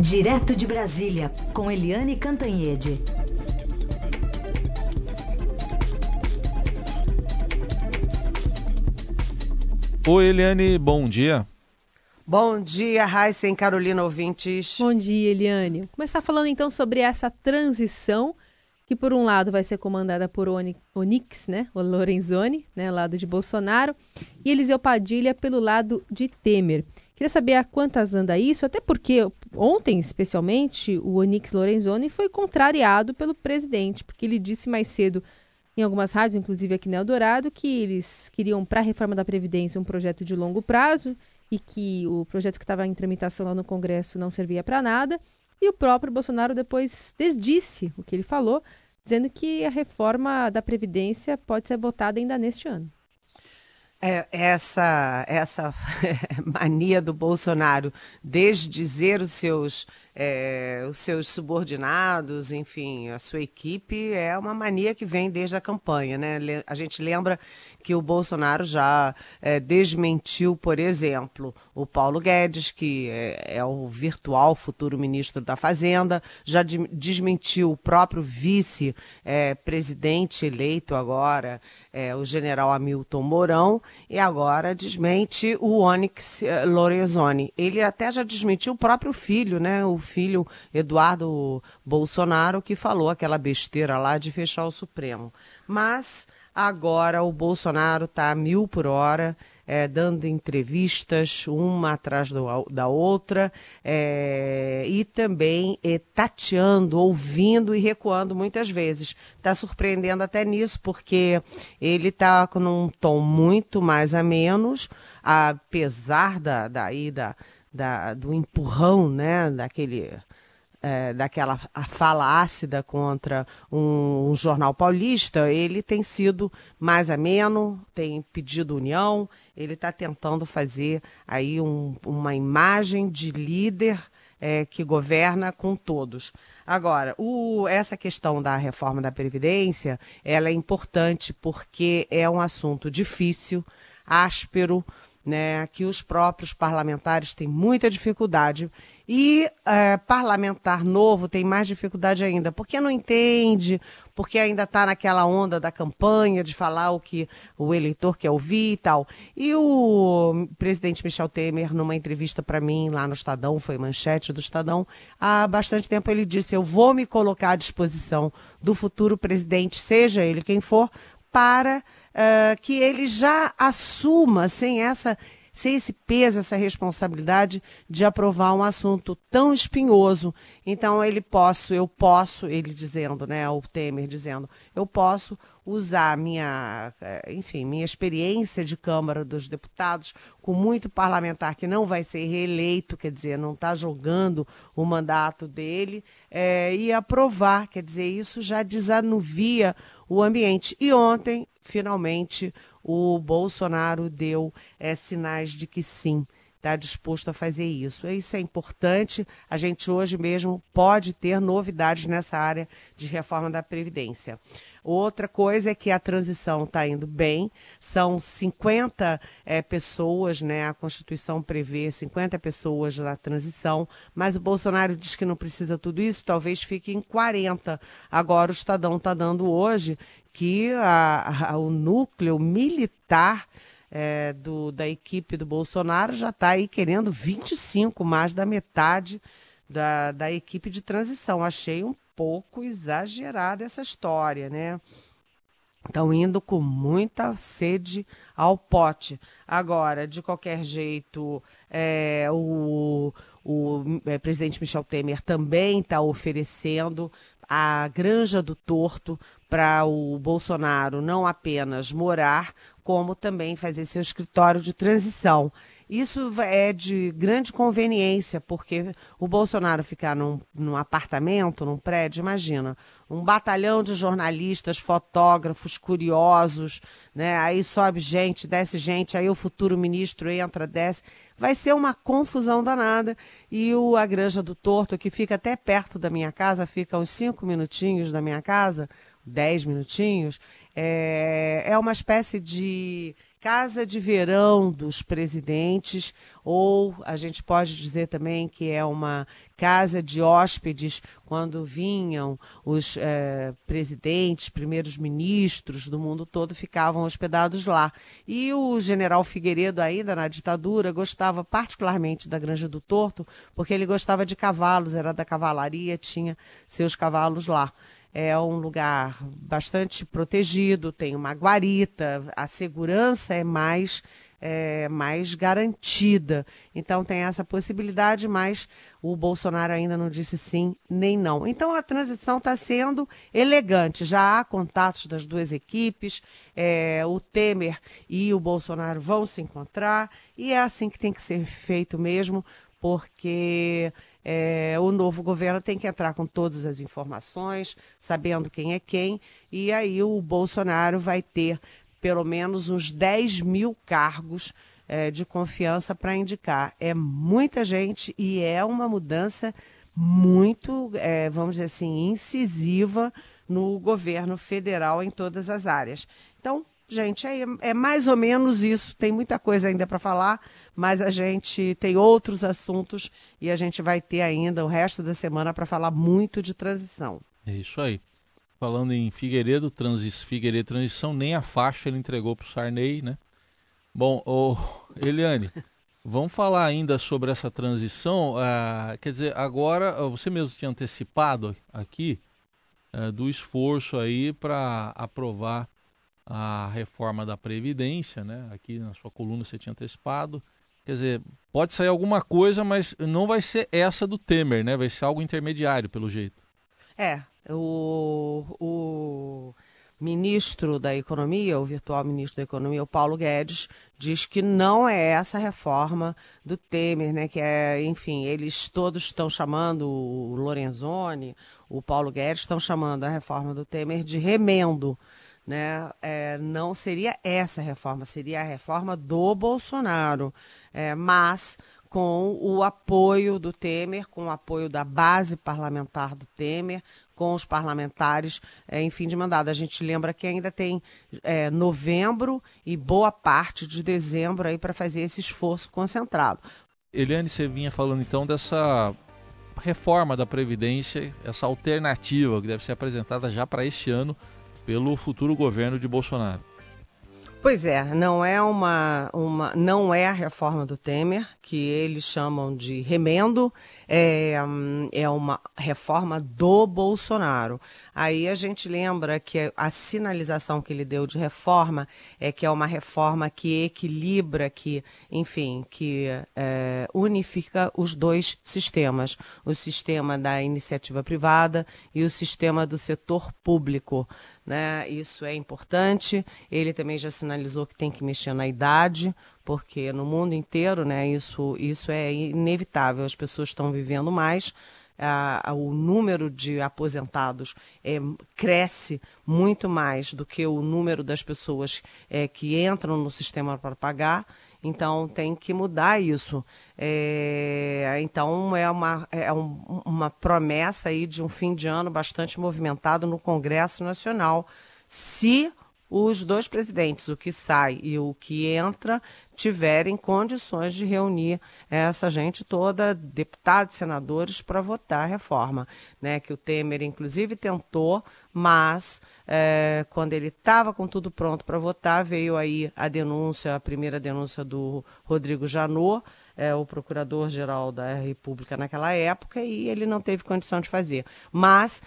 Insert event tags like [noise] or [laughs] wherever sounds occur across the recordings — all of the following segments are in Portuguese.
Direto de Brasília, com Eliane Cantanhede. Oi, Eliane, bom dia. Bom dia, Raíssa e Carolina ouvintes. Bom dia, Eliane. Vou começar falando então sobre essa transição que por um lado vai ser comandada por Onix, né, o Lorenzoni, né, lado de Bolsonaro, e Eliseu Padilha pelo lado de Temer. Queria saber a quantas anda isso, até porque ontem, especialmente, o Onix Lorenzoni foi contrariado pelo presidente, porque ele disse mais cedo em algumas rádios, inclusive aqui no Eldorado, que eles queriam, para a reforma da Previdência, um projeto de longo prazo e que o projeto que estava em tramitação lá no Congresso não servia para nada. E o próprio Bolsonaro depois desdisse o que ele falou, dizendo que a reforma da Previdência pode ser votada ainda neste ano. É, essa essa [laughs] mania do Bolsonaro desdizer os seus é, os seus subordinados, enfim, a sua equipe é uma mania que vem desde a campanha, né? A gente lembra que o Bolsonaro já é, desmentiu, por exemplo, o Paulo Guedes, que é, é o virtual futuro ministro da Fazenda, já de, desmentiu o próprio vice-presidente eleito agora, o general Hamilton Mourão, e agora desmente o Onyx Lorenzoni. Ele até já desmentiu o próprio filho, né? O filho Eduardo Bolsonaro, que falou aquela besteira lá de fechar o Supremo. Mas Agora o Bolsonaro está a mil por hora, é, dando entrevistas, uma atrás do, da outra, é, e também é, tateando, ouvindo e recuando muitas vezes. Está surpreendendo até nisso, porque ele está com um tom muito mais a menos, apesar da, daí da, da, do empurrão, né, daquele é, daquela fala ácida contra um, um, jornal paulista, ele tem sido mais ameno, tem pedido união, ele está tentando fazer aí um, uma imagem de líder é, que governa com todos. Agora, o, essa questão da reforma da Previdência, ela é importante porque é um assunto difícil, áspero, né, que os próprios parlamentares têm muita dificuldade e é, parlamentar novo tem mais dificuldade ainda, porque não entende, porque ainda está naquela onda da campanha de falar o que o eleitor quer ouvir e tal. E o presidente Michel Temer, numa entrevista para mim lá no Estadão, foi manchete do Estadão, há bastante tempo ele disse: Eu vou me colocar à disposição do futuro presidente, seja ele quem for, para uh, que ele já assuma, sem essa sem esse peso, essa responsabilidade de aprovar um assunto tão espinhoso. Então ele posso, eu posso, ele dizendo, né, o Temer dizendo, eu posso usar minha, eh, enfim, minha experiência de Câmara dos Deputados com muito parlamentar que não vai ser reeleito, quer dizer, não está jogando o mandato dele, é, e aprovar, quer dizer, isso já desanuvia o ambiente. E ontem, finalmente, o Bolsonaro deu é, sinais de que sim, está disposto a fazer isso. Isso é importante. A gente hoje mesmo pode ter novidades nessa área de reforma da Previdência. Outra coisa é que a transição está indo bem, são 50 é, pessoas, né? A Constituição prevê 50 pessoas na transição, mas o Bolsonaro diz que não precisa tudo isso, talvez fique em 40. Agora o Estadão está dando hoje que a, a, o núcleo militar é, do, da equipe do Bolsonaro já está aí querendo 25, mais da metade da, da equipe de transição. Achei um pouco exagerada essa história, né? Estão indo com muita sede ao pote. Agora, de qualquer jeito, é, o, o é, presidente Michel Temer também está oferecendo a Granja do Torto para o Bolsonaro não apenas morar, como também fazer seu escritório de transição. Isso é de grande conveniência, porque o Bolsonaro ficar num, num apartamento, num prédio, imagina, um batalhão de jornalistas, fotógrafos, curiosos, né? Aí sobe gente, desce gente, aí o futuro ministro entra, desce. Vai ser uma confusão danada. E o A Granja do Torto, que fica até perto da minha casa, fica uns cinco minutinhos da minha casa, dez minutinhos, é, é uma espécie de casa de verão dos presidentes, ou a gente pode dizer também que é uma casa de hóspedes quando vinham os eh, presidentes, primeiros ministros do mundo todo ficavam hospedados lá. E o general Figueiredo, ainda na ditadura, gostava particularmente da Granja do Torto, porque ele gostava de cavalos, era da cavalaria, tinha seus cavalos lá. É um lugar bastante protegido, tem uma guarita, a segurança é mais é, mais garantida. Então tem essa possibilidade, mas o Bolsonaro ainda não disse sim nem não. Então a transição está sendo elegante. Já há contatos das duas equipes, é, o Temer e o Bolsonaro vão se encontrar e é assim que tem que ser feito mesmo, porque é, o novo governo tem que entrar com todas as informações, sabendo quem é quem, e aí o Bolsonaro vai ter pelo menos uns 10 mil cargos é, de confiança para indicar. É muita gente e é uma mudança muito, é, vamos dizer assim, incisiva no governo federal em todas as áreas. Então, gente, é, é mais ou menos isso. Tem muita coisa ainda para falar, mas a gente tem outros assuntos e a gente vai ter ainda o resto da semana para falar muito de transição. É isso aí. Falando em Figueiredo, transis, Figueiredo transição, nem a faixa ele entregou para o Sarney, né? Bom, [laughs] Eliane, vamos falar ainda sobre essa transição. Uh, quer dizer, agora você mesmo tinha antecipado aqui uh, do esforço aí para aprovar a reforma da Previdência, né? Aqui na sua coluna você tinha antecipado. Quer dizer, pode sair alguma coisa, mas não vai ser essa do Temer, né? Vai ser algo intermediário, pelo jeito. É, o, o ministro da Economia, o virtual ministro da Economia, o Paulo Guedes, diz que não é essa reforma do Temer, né? Que é, enfim, eles todos estão chamando o Lorenzoni, o Paulo Guedes estão chamando a reforma do Temer de remendo. Né? É, não seria essa reforma, seria a reforma do Bolsonaro. É, mas com o apoio do Temer, com o apoio da base parlamentar do Temer, com os parlamentares é, em fim de mandado. A gente lembra que ainda tem é, novembro e boa parte de dezembro aí para fazer esse esforço concentrado. Eliane, você vinha falando então dessa reforma da Previdência, essa alternativa que deve ser apresentada já para este ano pelo futuro governo de Bolsonaro. Pois é, não é uma, uma não é a reforma do Temer, que eles chamam de remendo, é, é uma reforma do Bolsonaro. Aí a gente lembra que a sinalização que ele deu de reforma é que é uma reforma que equilibra, que, enfim, que é, unifica os dois sistemas, o sistema da iniciativa privada e o sistema do setor público. Né? Isso é importante. Ele também já sinalizou que tem que mexer na idade, porque no mundo inteiro, né, isso, isso é inevitável. As pessoas estão vivendo mais. o número de aposentados é, cresce muito mais do que o número das pessoas é, que entram no sistema para pagar. Então tem que mudar isso. É, então é, uma, é um, uma promessa aí de um fim de ano bastante movimentado no Congresso Nacional. Se os dois presidentes, o que sai e o que entra, tiverem condições de reunir essa gente toda, deputados, senadores, para votar a reforma, né? Que o Temer, inclusive, tentou, mas é, quando ele estava com tudo pronto para votar, veio aí a denúncia, a primeira denúncia do Rodrigo Janot, é, o procurador-geral da República naquela época, e ele não teve condição de fazer. Mas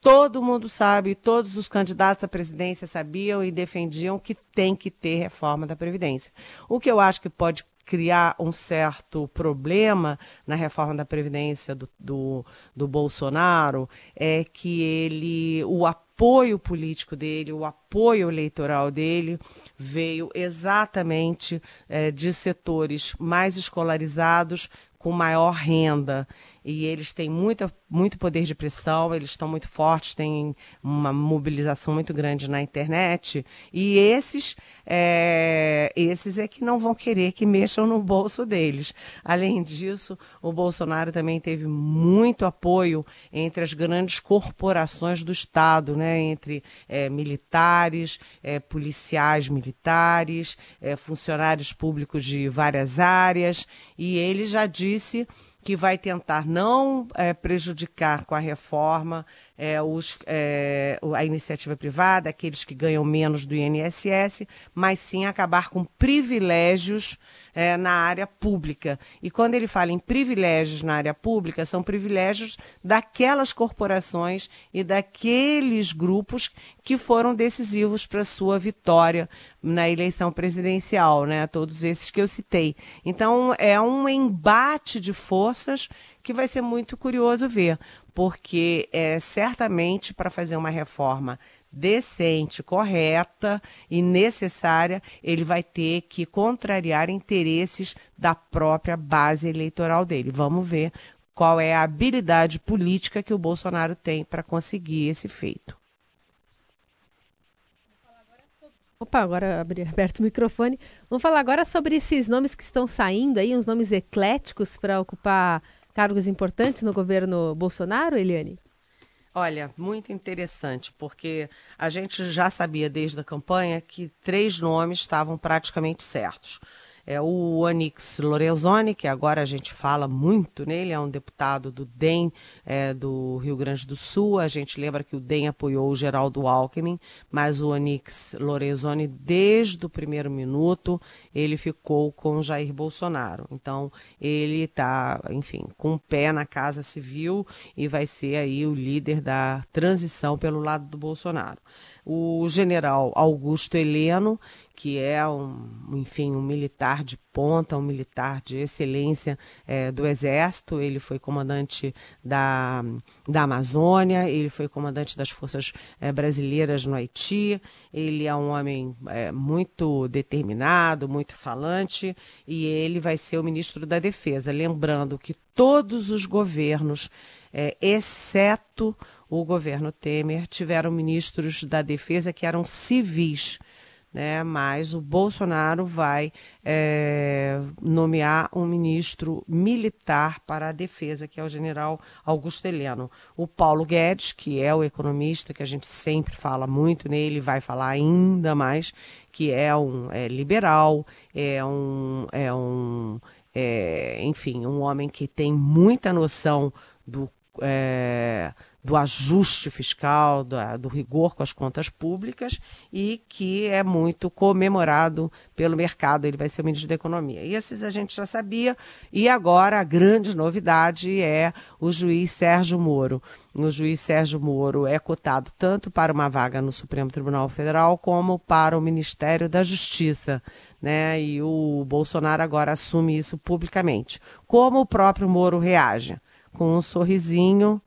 todo mundo sabe, todos os candidatos à presidência sabiam e defendiam que tem que ter reforma da Previdência. O que eu acho que pode criar um certo problema na reforma da Previdência do, do, do Bolsonaro é que ele, o apoio político dele, o apoio eleitoral dele veio exatamente é, de setores mais escolarizados com maior renda. E eles têm muita, muito poder de pressão, eles estão muito fortes, têm uma mobilização muito grande na internet, e esses é, esses é que não vão querer que mexam no bolso deles. Além disso, o Bolsonaro também teve muito apoio entre as grandes corporações do Estado, né? entre é, militares, é, policiais militares, é, funcionários públicos de várias áreas, e ele já disse que vai tentar não é, prejudicar com a reforma é, os, é, a iniciativa privada, aqueles que ganham menos do INSS, mas sim acabar com privilégios é, na área pública. E quando ele fala em privilégios na área pública, são privilégios daquelas corporações e daqueles grupos que foram decisivos para sua vitória na eleição presidencial, né? Todos esses que eu citei. Então é um embate de forças que vai ser muito curioso ver, porque é certamente para fazer uma reforma decente, correta e necessária, ele vai ter que contrariar interesses da própria base eleitoral dele. Vamos ver qual é a habilidade política que o Bolsonaro tem para conseguir esse feito. Opa, agora abri aberto o microfone. Vamos falar agora sobre esses nomes que estão saindo aí, uns nomes ecléticos para ocupar cargos importantes no governo Bolsonaro, Eliane? Olha, muito interessante, porque a gente já sabia desde a campanha que três nomes estavam praticamente certos é o Anix Lorenzoni, que agora a gente fala muito nele, é um deputado do DEM é, do Rio Grande do Sul. A gente lembra que o DEM apoiou o Geraldo Alckmin, mas o Anix Lorenzoni, desde o primeiro minuto, ele ficou com Jair Bolsonaro. Então, ele está, enfim, com o pé na Casa Civil e vai ser aí o líder da transição pelo lado do Bolsonaro. O general Augusto Heleno, que é um, enfim, um militar de ponta, um militar de excelência é, do Exército. Ele foi comandante da, da Amazônia, ele foi comandante das forças é, brasileiras no Haiti. Ele é um homem é, muito determinado, muito falante, e ele vai ser o ministro da Defesa. Lembrando que todos os governos, é, exceto o governo Temer, tiveram ministros da Defesa que eram civis né? Mas o Bolsonaro vai é, nomear um ministro militar para a defesa, que é o general Augusto Heleno. O Paulo Guedes, que é o economista que a gente sempre fala muito nele, vai falar ainda mais, que é um é, liberal, é um, é um é, enfim, um homem que tem muita noção do é, do ajuste fiscal, do, do, rigor com as contas públicas e que é muito comemorado pelo mercado. Ele vai ser o ministro da Economia. E esses a gente já sabia. E agora a grande novidade é o juiz Sérgio Moro. O juiz Sérgio Moro é cotado tanto para uma vaga no Supremo Tribunal Federal como para o Ministério da Justiça. Né? E o Bolsonaro agora assume isso publicamente. Como o próprio Moro reage? Com um sorrisinho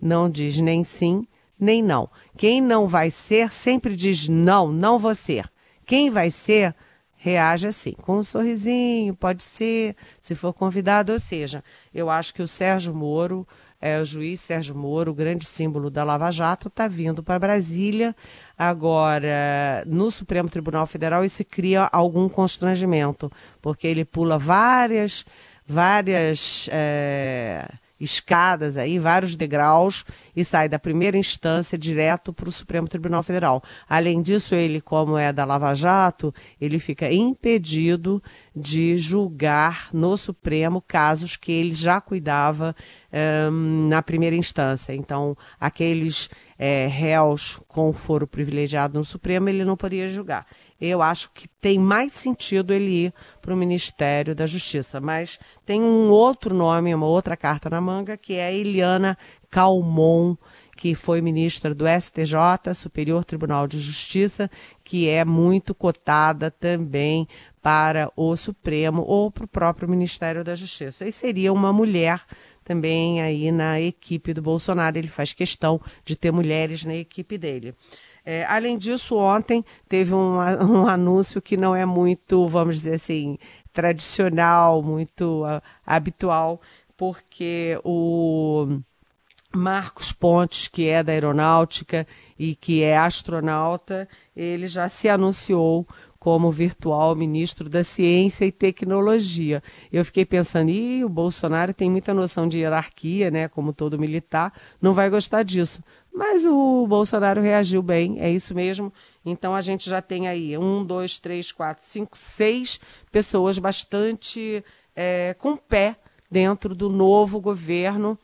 não diz nem sim, nem não. Quem não vai ser sempre diz não, não vou ser. Quem vai ser, reage assim, com um sorrisinho, pode ser, se for convidado, ou seja, eu acho que o Sérgio Moro, é, o juiz Sérgio Moro, o grande símbolo da Lava Jato, está vindo para Brasília. Agora, no Supremo Tribunal Federal, isso cria algum constrangimento, porque ele pula várias, várias. É escadas aí, vários degraus, e sai da primeira instância direto para o Supremo Tribunal Federal. Além disso, ele, como é da Lava Jato, ele fica impedido de julgar no Supremo casos que ele já cuidava um, na primeira instância. Então, aqueles é, réus com foro privilegiado no Supremo, ele não poderia julgar eu acho que tem mais sentido ele ir para o Ministério da Justiça. Mas tem um outro nome, uma outra carta na manga, que é Eliana Calmon, que foi ministra do STJ, Superior Tribunal de Justiça, que é muito cotada também para o Supremo ou para o próprio Ministério da Justiça. E seria uma mulher também aí na equipe do Bolsonaro. Ele faz questão de ter mulheres na equipe dele. É, além disso, ontem teve um, [laughs] um anúncio que não é muito, vamos dizer assim, tradicional, muito uh, habitual, porque o Marcos Pontes, que é da aeronáutica e que é astronauta, ele já se anunciou como virtual ministro da Ciência e Tecnologia. Eu fiquei pensando, e o Bolsonaro tem muita noção de hierarquia, né, como todo militar, não vai gostar disso. Mas o Bolsonaro reagiu bem, é isso mesmo. Então a gente já tem aí um, dois, três, quatro, cinco, seis pessoas bastante é, com pé dentro do novo governo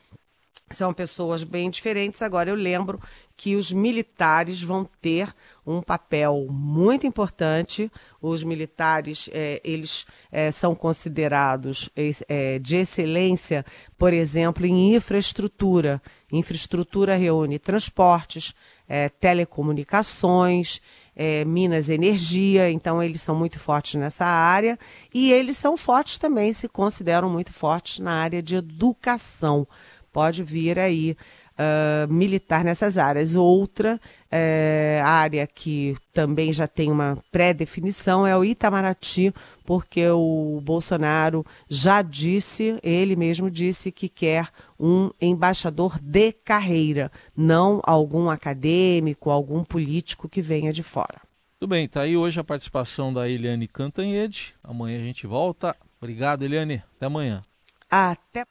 são pessoas bem diferentes. Agora, eu lembro que os militares vão ter um papel muito importante. Os militares, é, eles é, são considerados é, de excelência, por exemplo, em infraestrutura. Infraestrutura reúne transportes, é, telecomunicações, é, Minas Energia, então eles são muito fortes nessa área. E eles são fortes também, se consideram muito fortes na área de educação pode vir aí uh, militar nessas áreas. Outra uh, área que também já tem uma pré-definição é o Itamaraty, porque o Bolsonaro já disse, ele mesmo disse que quer um embaixador de carreira, não algum acadêmico, algum político que venha de fora. Tudo bem, tá aí hoje a participação da Eliane Cantanhede. Amanhã a gente volta. Obrigado, Eliane. Até amanhã. Até